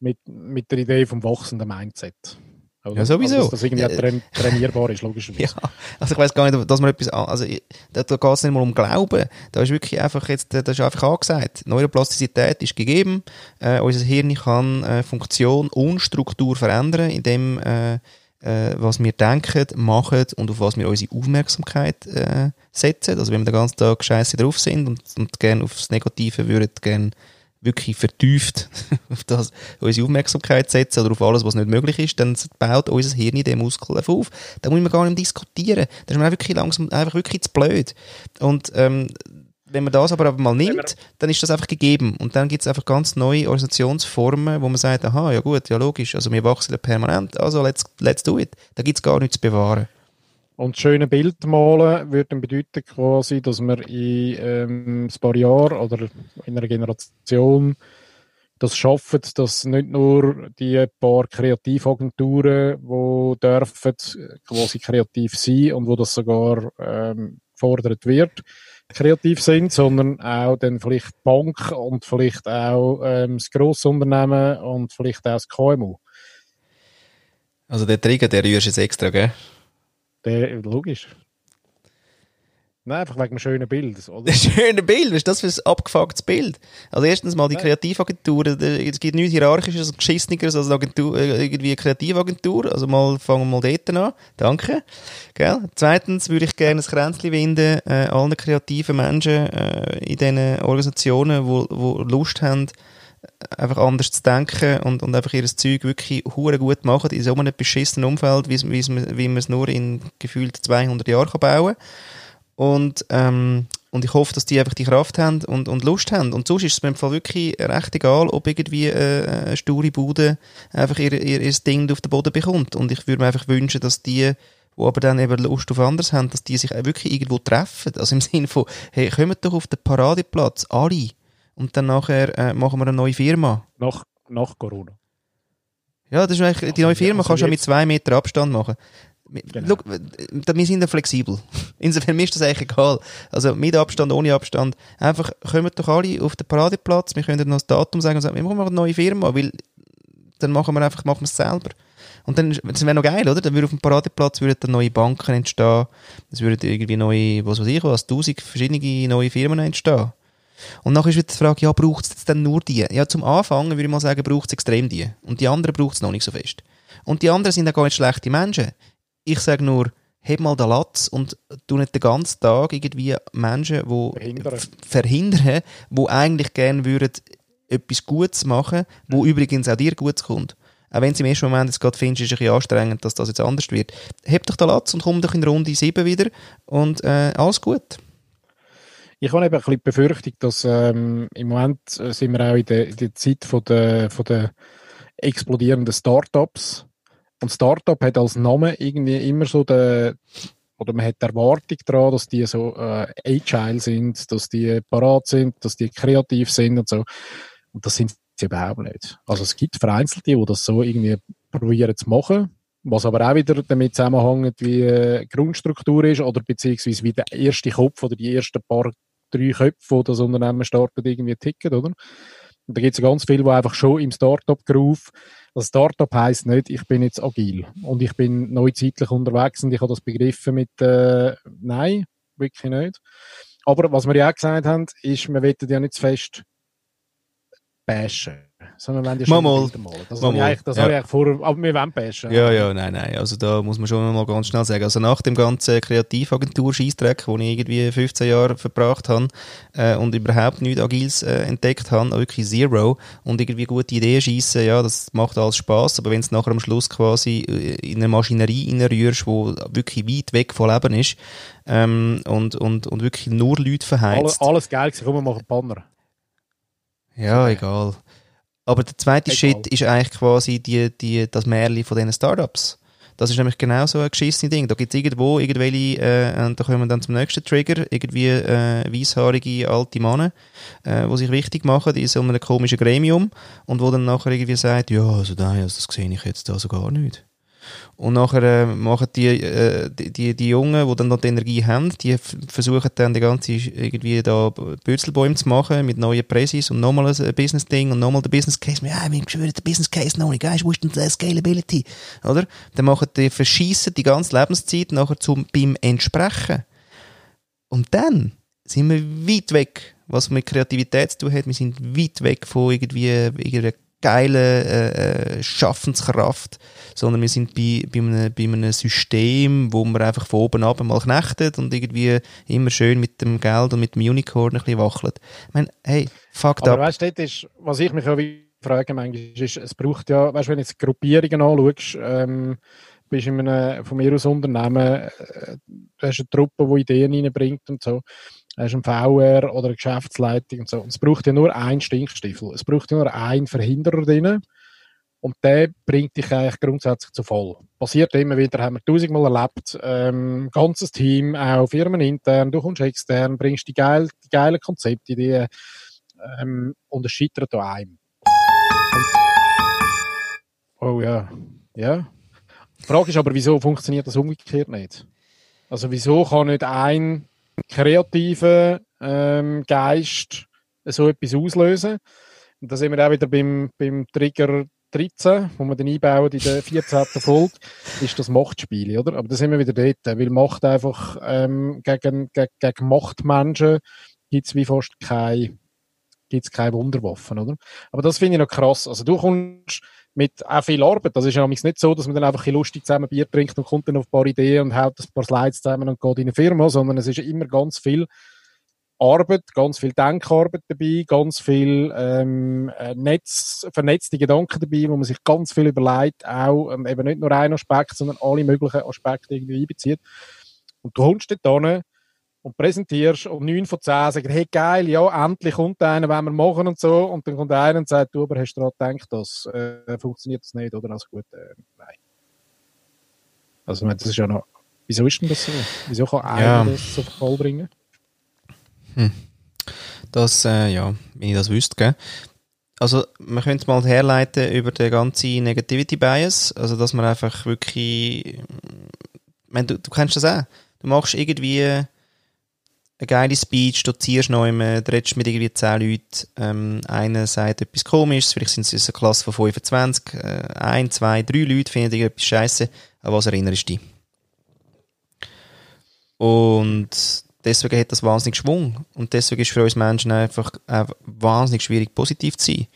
Mit, mit der Idee vom wachsenden Mindset. Oder? Ja, sowieso. Also, dass das irgendwie äh, trainierbar ist, logischerweise. (laughs) Ja, also ich weiß gar nicht, dass man etwas, also da, da geht es nicht mal um Glauben, da ist wirklich einfach jetzt, da ist einfach angesagt, Neuroplastizität ist gegeben, äh, unser Hirn kann äh, Funktion und Struktur verändern, indem äh, äh, was wir denken, machen und auf was wir unsere Aufmerksamkeit äh, setzen. Also wenn wir den ganzen Tag scheiße drauf sind und, und gerne aufs Negative würden, gerne wirklich vertieft (laughs) auf das unsere Aufmerksamkeit setzen oder auf alles, was nicht möglich ist, dann baut unser Hirn den Muskel auf. Da muss man gar nicht diskutieren. Da ist man wirklich langsam einfach wirklich zu blöd. Und ähm, wenn man das aber mal nimmt, dann ist das einfach gegeben. Und dann gibt es einfach ganz neue Organisationsformen, wo man sagt, aha, ja gut, ja logisch, also wir wachsen ja permanent, also let's, let's do it. Da gibt es gar nichts zu bewahren. Und schöne Bild malen würde dann bedeuten quasi, dass wir in ähm, ein paar Jahren oder in einer Generation das schaffen, dass nicht nur die paar Kreativagenturen, die dürfen quasi kreativ sein und wo das sogar ähm, gefordert wird, kreativ sind, sondern auch dann vielleicht die Bank und vielleicht auch ähm, das Grossunternehmen und vielleicht auch das KMU. Also der Trigger, der rührst jetzt extra, gell? Der, logisch. Nein, einfach wegen einem schönen Bild. Oder? (laughs) Ein schönes Bild, was ist das für ein abgefucktes Bild? Also erstens mal die Kreativagenturen, es gibt nichts hierarchisches und geschisseneres als Agentur, äh, irgendwie eine Kreativagentur, also mal, fangen wir mal dort an. Danke. Gell? Zweitens würde ich gerne ein Kränzchen winden, äh, allen kreativen Menschen äh, in diesen Organisationen, die wo, wo Lust haben, einfach anders zu denken und, und einfach ihr Zeug wirklich hure gut machen in so einem beschissenen Umfeld, wie, wie man es nur in gefühlt 200 Jahren bauen kann. Und, ähm, und ich hoffe, dass die einfach die Kraft haben und, und Lust haben. Und sonst ist es mir im Fall wirklich recht egal, ob irgendwie äh, eine sture Bude einfach ihr, ihr, ihr Ding auf den Boden bekommt. Und ich würde mir einfach wünschen, dass die die aber dann eben Lust auf anderes haben, dass die sich wirklich irgendwo treffen. Also im Sinne von, hey, kommt doch auf den Paradeplatz, alle und dann nachher äh, machen wir eine neue Firma. Nach, nach Corona. Ja, das ist eigentlich, die neue Firma also kannst du ja mit zwei Meter Abstand machen. Genau. Look, wir sind ja flexibel. (laughs) Insofern ist das eigentlich egal. Also mit Abstand, ohne Abstand. Einfach kommen doch alle auf den Paradeplatz. Wir können noch das Datum sagen und sagen, wir machen eine neue Firma, weil dann machen wir einfach, machen wir es selber. Und dann, das wäre noch geil, oder? Dann würde auf dem Paradeplatz würden dann neue Banken entstehen. Es würden irgendwie neue, was weiß ich was, tausend verschiedene neue Firmen entstehen. Und nachher ist wieder die Frage, ja, braucht es denn nur die? Ja, zum Anfang würde ich mal sagen, braucht es extrem die. Und die anderen braucht es noch nicht so fest. Und die anderen sind ja gar nicht schlechte Menschen. Ich sage nur, heb mal den Latz und tu nicht den ganzen Tag irgendwie Menschen, die verhindern, verhindern die eigentlich gerne würden etwas Gutes machen, wo mhm. übrigens auch dir gut kommt. Auch wenn es im ersten Moment jetzt gerade findest, ist es ein bisschen anstrengend, dass das jetzt anders wird. Heb doch den Latz und komm doch in Runde 7 wieder und äh, alles gut. Ich habe eben ein bisschen befürchtet, dass ähm, im Moment äh, sind wir auch in der, in der Zeit von der, von der explodierenden Startups. Und Startup hat als Name irgendwie immer so den, oder man hat die Erwartung daran, dass die so äh, agile sind, dass die parat sind, dass die kreativ sind und so. Und das sind sie überhaupt nicht. Also es gibt Vereinzelte, die das so irgendwie probieren zu machen, was aber auch wieder damit zusammenhängt, wie äh, Grundstruktur ist oder beziehungsweise wie der erste Kopf oder die ersten paar drei Köpfe, die das Unternehmen startet, irgendwie ticken, oder? Und da gibt es ganz viele, die einfach schon im Startup-Groove, das Startup heisst nicht, ich bin jetzt agil und ich bin neuzeitlich unterwegs und ich habe das begriffen mit, äh, nein, wirklich nicht. Aber was wir ja auch gesagt haben, ist, wir wollen ja nicht zu fest bashen. Sondern wir wollen ja Mal. Bilder malen. Das Mal, habe ich das Ja. habe ich eigentlich vor, aber wir wollen bashen. Ja, ja, nein, nein. Also da muss man schon mal ganz schnell sagen. Also nach dem ganzen Kreativagentur-Scheissdreck, wo ich irgendwie 15 Jahre verbracht habe äh, und überhaupt nichts Agiles äh, entdeckt habe, wirklich zero und irgendwie gute Ideen schießen, ja, das macht alles Spaß. Aber wenn es nachher am Schluss quasi äh, in eine Maschinerie reinrührst, wo wirklich weit weg von Leben ist ähm, und, und, und wirklich nur Leute verheizt. alles geil gewesen, komm, wir machen Banner. Ja, egal. Aber der zweite Egal. Schritt ist eigentlich quasi die, die, das Märchen von diesen Startups. Das ist nämlich genau so ein geschissenes Ding. Da gibt es irgendwo irgendwelche, äh, und da kommen wir dann zum nächsten Trigger, irgendwie äh, weisshaarige alte Männer, äh, die sich wichtig machen in so einem komischen Gremium und wo dann nachher irgendwie sagt, ja, also nein, also das sehe ich jetzt da so gar nicht. Und nachher äh, machen die, äh, die, die, die Jungen, die dann noch die Energie haben, die versuchen dann die ganze irgendwie da Bürzelbäume zu machen mit neuen Präsis und nochmal ein Business-Ding und nochmal der Business Case. Ja, wir geschwören, der Business Case noch nicht, guys, wo ist denn die Scalability? Oder? Dann machen die, verschießen die ganze Lebenszeit nachher zum, beim Entsprechen. Und dann sind wir weit weg, was mit Kreativität zu tun hat. Wir sind weit weg von irgendwie irgendeiner geilen äh, äh, Schaffenskraft, sondern wir sind bei, bei, einem, bei einem System, wo man einfach von oben ab mal knechtet und irgendwie immer schön mit dem Geld und mit dem Unicorn ein bisschen wachelt. Ich meine, hey, Aber up. weißt du, ist, was ich mich auch frage manchmal, ist, es braucht ja, weißt du, wenn du jetzt Gruppierungen anschaust, ähm, bist in einem, von mir aus Unternehmen, äh, du hast eine Truppe, die Ideen reinbringt und so, du hast einen VR oder eine Geschäftsleitung und so. Und es braucht ja nur einen Stinkstiefel. Es braucht ja nur einen Verhinderer drin. Und der bringt dich eigentlich grundsätzlich zu voll. Passiert immer wieder, haben wir tausendmal erlebt. Ähm, ganzes Team, auch Firmen intern, du kommst extern, bringst die, geil, die geilen Konzepte, die, ähm, und es scheitert an einem. Oh ja, ja. Die Frage ist aber, wieso funktioniert das umgekehrt nicht? Also wieso kann nicht ein kreativer ähm, Geist so etwas auslösen? Und da sind wir auch wieder beim, beim Trigger 13, wo wir dann einbauen in der 14. Folge, ist das Machtspiel, oder? Aber da sind wir wieder dort, weil Macht einfach ähm, gegen, gegen, gegen Machtmenschen gibt es wie fast keine, gibt's keine Wunderwaffen, oder? Aber das finde ich noch krass. Also du kommst mit auch viel Arbeit. Das ist ja nicht so, dass man dann einfach ein lustig zusammen Bier trinkt und kommt dann auf ein paar Ideen und haut ein paar Slides zusammen und geht in eine Firma, sondern es ist immer ganz viel Arbeit, ganz viel Denkarbeit dabei, ganz viel ähm, äh, Netz, vernetzte Gedanken dabei, wo man sich ganz viel überlegt, auch ähm, eben nicht nur einen Aspekt, sondern alle möglichen Aspekte irgendwie einbezieht. Und du kommst dort hin und präsentierst und neun von zehn sagen, hey geil, ja, endlich kommt einer, wenn wir machen und so. Und dann kommt einer und sagt, du, aber hast du daran gedacht, das äh, funktioniert das nicht, oder? Also gut, äh, nein. Also ich meine, das ist ja noch, wieso ist denn das so? Wieso kann einer Ja. das so voll bringen? Das, äh, ja, wenn ich das wüsste, gell? Also, man könnte es mal herleiten über den ganzen Negativity Bias, also, dass man einfach wirklich, ich meine, du, du kennst das auch. Du machst irgendwie eine geile Speech, du ziehst noch immer, redest mit irgendwie 10 Leuten, ähm, einer sagt etwas komisches, vielleicht sind es eine Klasse von 25, äh, ein, zwei, drei Leute finden irgendetwas scheiße, an was erinnerst du dich? Und deswegen hat das wahnsinnig Schwung. Und deswegen ist für uns Menschen einfach äh, wahnsinnig schwierig, positiv zu sein.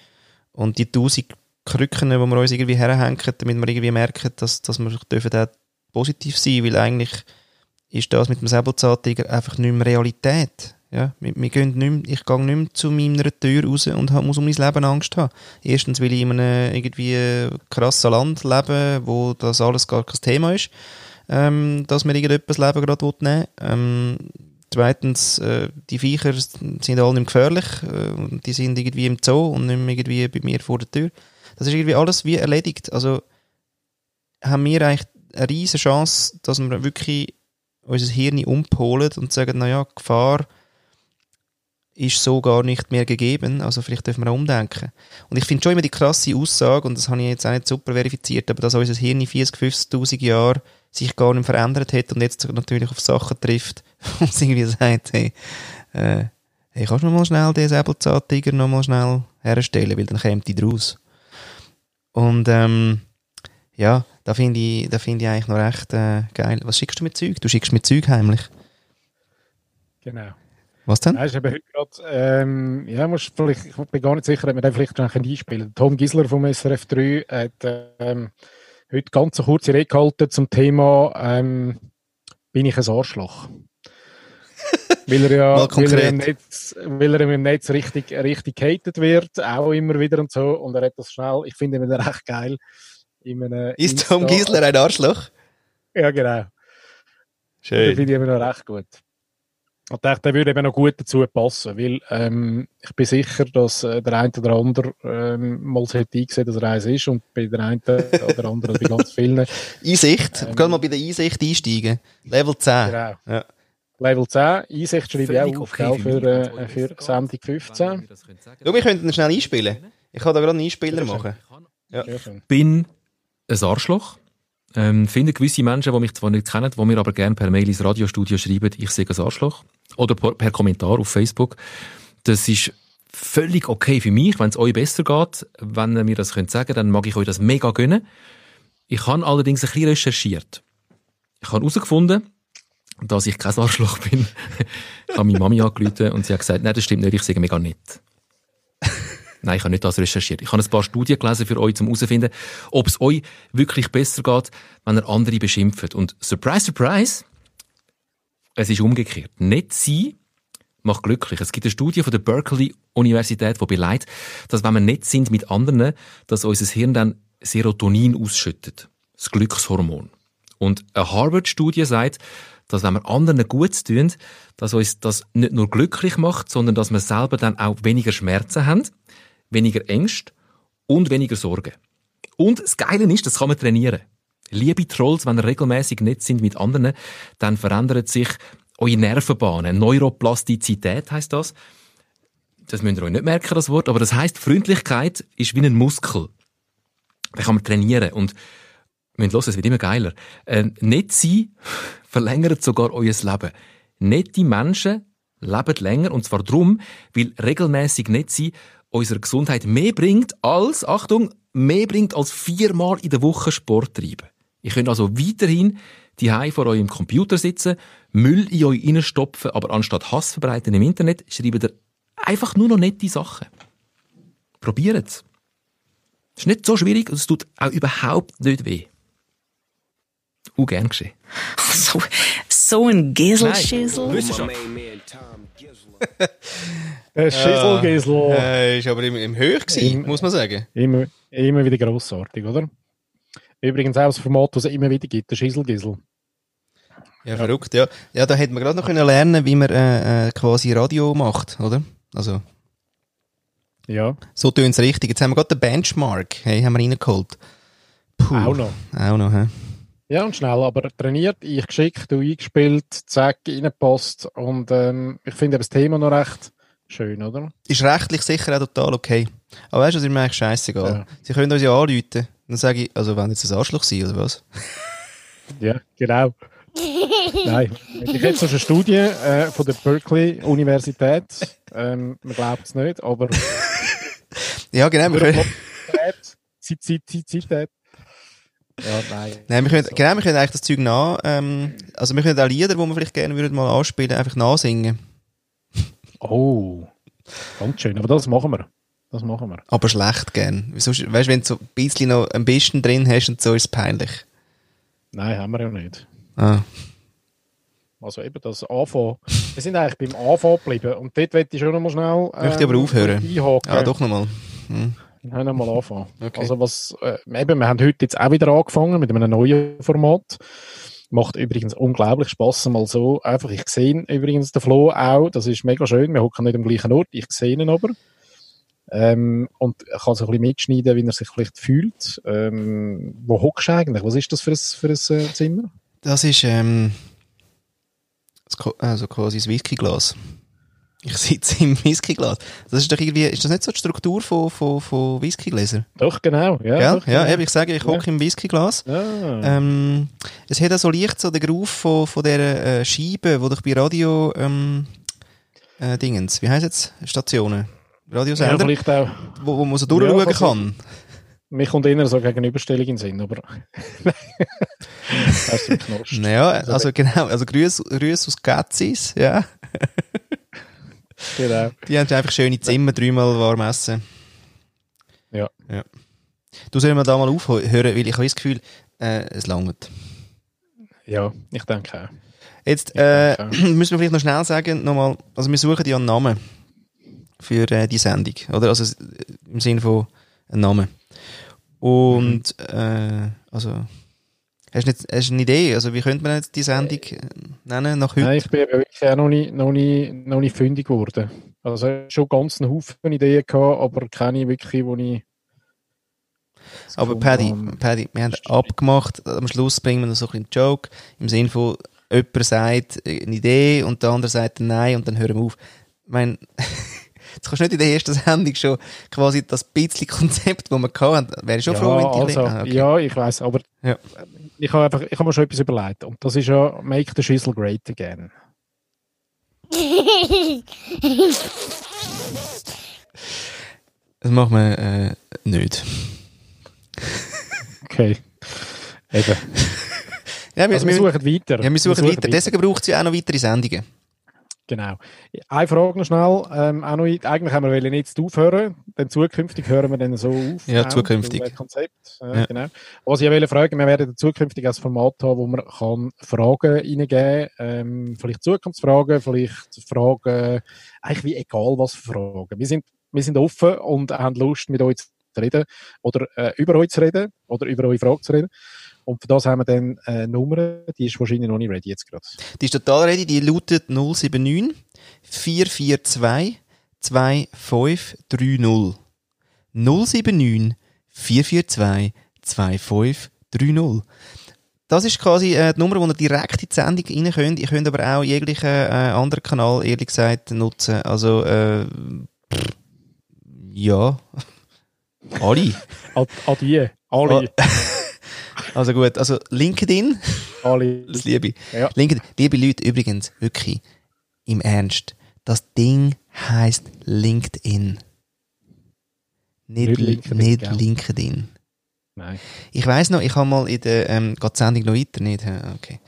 Und die tausend Krücken, die wir uns irgendwie herhängen, damit wir irgendwie merken, dass, dass wir dürfen auch positiv sein weil eigentlich ist das mit dem Säbelzahntiger einfach nicht mehr Realität. Ja, wir, wir gehen nicht mehr, ich gehe nicht mehr zu meiner Tür raus und muss um mein Leben Angst haben. Erstens, weil ich in einem irgendwie krassen Land lebe, wo das alles gar kein Thema ist, ähm, dass mir irgendetwas Leben gerade nehmen. Ähm, zweitens, äh, die Viecher sind alle nicht gefährlich äh, die sind irgendwie im Zoo und nicht mehr irgendwie bei mir vor der Tür. Das ist irgendwie alles wie erledigt. Also haben wir eigentlich eine riesige Chance, dass wir wirklich unser Hirn umpolen und sagen, naja, Gefahr ist so gar nicht mehr gegeben, also vielleicht dürfen wir auch umdenken. Und ich finde schon immer die krasse Aussage, und das habe ich jetzt auch nicht super verifiziert, aber dass unser Hirn in 40, 50'000 Jahren sich gar nicht verändert hat und jetzt natürlich auf Sachen trifft, (laughs) wo es irgendwie sagt, hey, äh, hey, kannst du mal schnell den Säbelzahntiger noch mal schnell herstellen, weil dann kommt die draus. Und ähm, ja, da finde ich, da finde ich eigentlich noch recht äh, geil. Was schickst du mit Zeug? Du schickst mit Zeug heimlich. Genau. Was denn? Ja, ist eben heute gerade, ähm, ja, musst vielleicht, ich bin gar nicht sicher, ob wir den vielleicht schon einspielen. Tom Gisler vom SRF 3 hat ähm, heute ganz eine kurze Rede gehalten zum Thema ähm, «Bin ich ein Arschloch?» (laughs) weil er ja weil er, im Netz, weil er im Netz richtig, richtig gehatet wird, auch immer wieder und so. Und er hat das schnell, ich finde ihn recht geil. Ist Insta Tom Gisler ein Arschloch? Ja, genau. Schön. Das finde ich immer noch recht gut. Ich dachte, der würde eben noch gut dazu passen, weil ähm, ich bin sicher, dass äh, der eine oder andere ähm, mal sollte eingesehen, dass er eins ist und bei der einen oder anderen, bei ganz vielen. (laughs) Einsicht, ähm, gehen mal bei der Einsicht einsteigen. Level 10. Genau. Ja. Level 10, Einsicht schreibe ich auch auf, okay, für, äh, für Sendung 15. Ja, wir könnten schnell einspielen. Ich kann da gerade einen Einspieler machen. Ja. Bin ein Arschloch. Ähm, finde gewisse Menschen, die mich zwar nicht kennen, die mir aber gerne per Mail ins Radiostudio schreiben, ich sehe ein Arschloch. Oder per, per Kommentar auf Facebook. Das ist völlig okay für mich, wenn es euch besser geht. Wenn ihr mir das könnt sagen, dann mag ich euch das mega gönnen. Ich habe allerdings ein bisschen recherchiert. Ich habe herausgefunden, dass ich kein Arschloch bin. (laughs) ich habe meine Mami angerufen und sie hat gesagt, nein, das stimmt nicht, ich sage mega nett. Nein, ich habe nicht das recherchiert. Ich habe ein paar Studien gelesen für euch, um herauszufinden, ob es euch wirklich besser geht, wenn ihr andere beschimpft. Und surprise, surprise, es ist umgekehrt. Nicht sie macht glücklich. Es gibt eine Studie von der Berkeley Universität, die beleidigt, dass wenn wir nicht sind mit anderen, dass unser Hirn dann Serotonin ausschüttet. Das Glückshormon. Und eine Harvard-Studie sagt, dass wenn wir anderen gut tun, dass uns das nicht nur glücklich macht, sondern dass wir selber dann auch weniger Schmerzen haben weniger Ängste und weniger Sorgen. Und das Geile ist, das kann man trainieren. Liebe Trolls, wenn ihr regelmäßig nicht sind mit anderen, dann verändert sich eure Nervenbahnen. Neuroplastizität heißt das. Das müsst ihr euch nicht merken, das Wort, aber das heißt, Freundlichkeit ist wie ein Muskel. Den kann man trainieren und müsst hören, es wird immer geiler. Äh, nicht sein (laughs) verlängert sogar euer Leben. Nette Menschen leben länger und zwar drum, weil regelmäßig nicht sein unserer Gesundheit mehr bringt als, Achtung, mehr bringt als viermal in der Woche Sport treiben. Ihr könnt also weiterhin die vor eurem Computer sitzen, Müll in euch reinstopfen, aber anstatt Hass verbreiten im Internet, schreibt ihr einfach nur noch nette Sachen. Probiert es. ist nicht so schwierig und es tut auch überhaupt nicht weh. Uh, gern geschehen. So, so ein Geselschissel. (laughs) (laughs) Ein Schieselgesel. Äh, ist aber im, im Höch gewesen, muss man sagen. Immer, immer wieder grossartig, oder? Übrigens auch das Format, das es immer wieder gibt, der Schieselgesel. Ja, verrückt, ja. Ja, da hätten wir gerade noch können lernen, wie man äh, äh, quasi Radio macht, oder? Also. Ja. So tun es richtig. Jetzt haben wir gerade den Benchmark, hey, haben wir reingeholt. Puh. Auch noch. Auch noch, hä? Ja, und schnell, aber trainiert, ich geschickt, du eingespielt, zack, reingepasst und ähm, ich finde das Thema noch recht schön, oder? Ist rechtlich sicher auch total okay. Aber weißt du, das ist mir eigentlich scheißegal. Ja. Sie können uns ja anrufen. Dann sage ich, also wenn jetzt ein Arschloch sein, oder was? (laughs) ja, genau. Nein, ich hätte so eine Studie äh, von der Berkeley Universität. Ähm, man glaubt es nicht, aber. (laughs) ja, genau. Wir können... Zeit, Zeit, Zeit, Zeit, ja, nein. nein wir können, genau, wir können eigentlich das Zeug nach, ähm, also wir können auch Lieder, die wir vielleicht gerne würden mal anspielen, einfach nachsingen. Oh, ganz schön, aber das machen wir. Das machen wir. Aber schlecht gern. Weißt du, wenn du so ein bisschen noch ein bisschen drin hast und so, ist es peinlich. Nein, haben wir ja nicht. Ah. Also eben das Anfang. Wir sind eigentlich beim Anfang geblieben und dort möchte ich schon noch mal schnell. Ähm, möchte ich aber aufhören. Einhaken. Ja, doch nochmal. Hm. Dann haben wir mal anfangen. Okay. Also was, äh, eben, wir haben heute jetzt auch wieder angefangen mit einem neuen Format. Macht übrigens unglaublich Spass, mal so. Einfach, ich sehe übrigens den Flo auch. Das ist mega schön. Wir hocken nicht am gleichen Ort. Ich sehe ihn aber. Ähm, und kann so ein bisschen mitschneiden, wie er sich vielleicht fühlt. Ähm, wo hockst du eigentlich? Was ist das für ein, für ein äh, Zimmer? Das ist, ähm, also quasi ein Whiskyglas. Ich sitze im Whiskyglas. Das ist doch irgendwie, ist das nicht so die Struktur von, von, von Whiskygläsern? Doch, genau, ja. Ja, doch, ja, genau. ich sage, ich hocke ja. im Whiskyglas. Ja. Ähm, es hat auch so leicht so den Groove von, von dieser äh, Scheibe, die doch bei Radio, ähm, äh, Dingens, wie heisst jetzt? Stationen? Radiosender? Ja, vielleicht auch. Wo, wo man so durchschauen ja, kann. Mir kommt immer so Gegenüberstellung in den Sinn, aber. (laughs) naja, also genau, also Grüße, Grüße aus Gatzis, ja. Genau. Die haben einfach schöne Zimmer, dreimal warm essen. Ja. ja. Du sollst mal da mal aufhören, weil ich habe das Gefühl, äh, es langt. Ja, ich denke auch. Jetzt äh, denke (clears throat) müssen wir vielleicht noch schnell sagen, nochmal, also wir suchen ja einen Namen für äh, die Sendung, oder? Also äh, im Sinne von einen Namen. Und, äh, also, hast du, nicht, hast du eine Idee? Also, wie könnte man jetzt die Sendung äh, nennen nach heute? Nein, ich bin ja wirklich auch noch nicht, noch nicht, noch nicht fündig geworden. Also, ich hatte schon ganz einen Haufen Ideen gehabt, aber keine wirklich, wo ich. Aber Paddy. Paddy, wir haben abgemacht, am Schluss bringen wir noch so ein bisschen Joke, im Sinne von, jemand sagt eine Idee und der andere sagt Nein und dann hören wir auf. Ich meine, (laughs) jetzt kannst du nicht in der ersten Sendung schon quasi das bisschen Konzept, das wir hatten, wäre ich schon ja, froh, wenn die also, ah, okay. ja, ich weiß, aber Ja. Ich habe einfach, ich habe mir schon etwas überlegt. Und das ist ja Make the Schüssel Great Again. Das machen wir äh, nicht. Okay. Eben. Ja, wir, Also, wir wir, suchen weiter. ja, wir suchen weiter. Deswegen braucht es ja auch noch weitere Sendungen. Genau. Eine Frage noch schnell. Ähm, auch noch, eigentlich haben wir jetzt aufhören, denn zukünftig hören wir dann so auf. Ja, auch, zukünftig. Konzept. Äh, Ja. Genau. Was ich wollte fragen, wir werden zukünftig ein Format haben, wo man kann Fragen reingeben kann. Ähm, vielleicht Zukunftsfragen, vielleicht Fragen, eigentlich wie egal was für Fragen. Wir sind, wir sind offen und haben Lust, mit euch zu reden oder äh, über euch zu reden oder über eure Fragen zu reden. Und für das haben wir dann eine Nummer, die ist wahrscheinlich noch nicht ready jetzt gerade. Die ist total ready, die lautet 079 442 2530. 079 442 2530. Das ist quasi äh, die Nummer, wo ihr direkt in die Sendung rein könnt. Ihr könnt aber auch jeglichen äh, anderen Kanal, ehrlich gesagt, nutzen. Also, äh, pff, ja. (laughs) Alle. An die, alle, (laughs) Also gut, also LinkedIn. alle. (laughs) Das liebe ich. Ja. LinkedIn, liebe Leute, übrigens, wirklich, im Ernst, das Ding heißt LinkedIn. Nicht, Nicht nicht LinkedIn, gell? LinkedIn. Nein. Ich weiss noch, ich habe mal in der, ähm, geht die Sendung noch weiter? Nicht? Okay.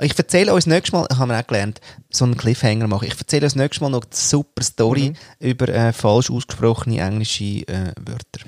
Ich erzähle uns nächstes Mal, haben wir auch gelernt, so einen Cliffhanger machen. Ich erzähle uns nächstes Mal noch die super Story über äh, falsch ausgesprochene englische äh, Wörter.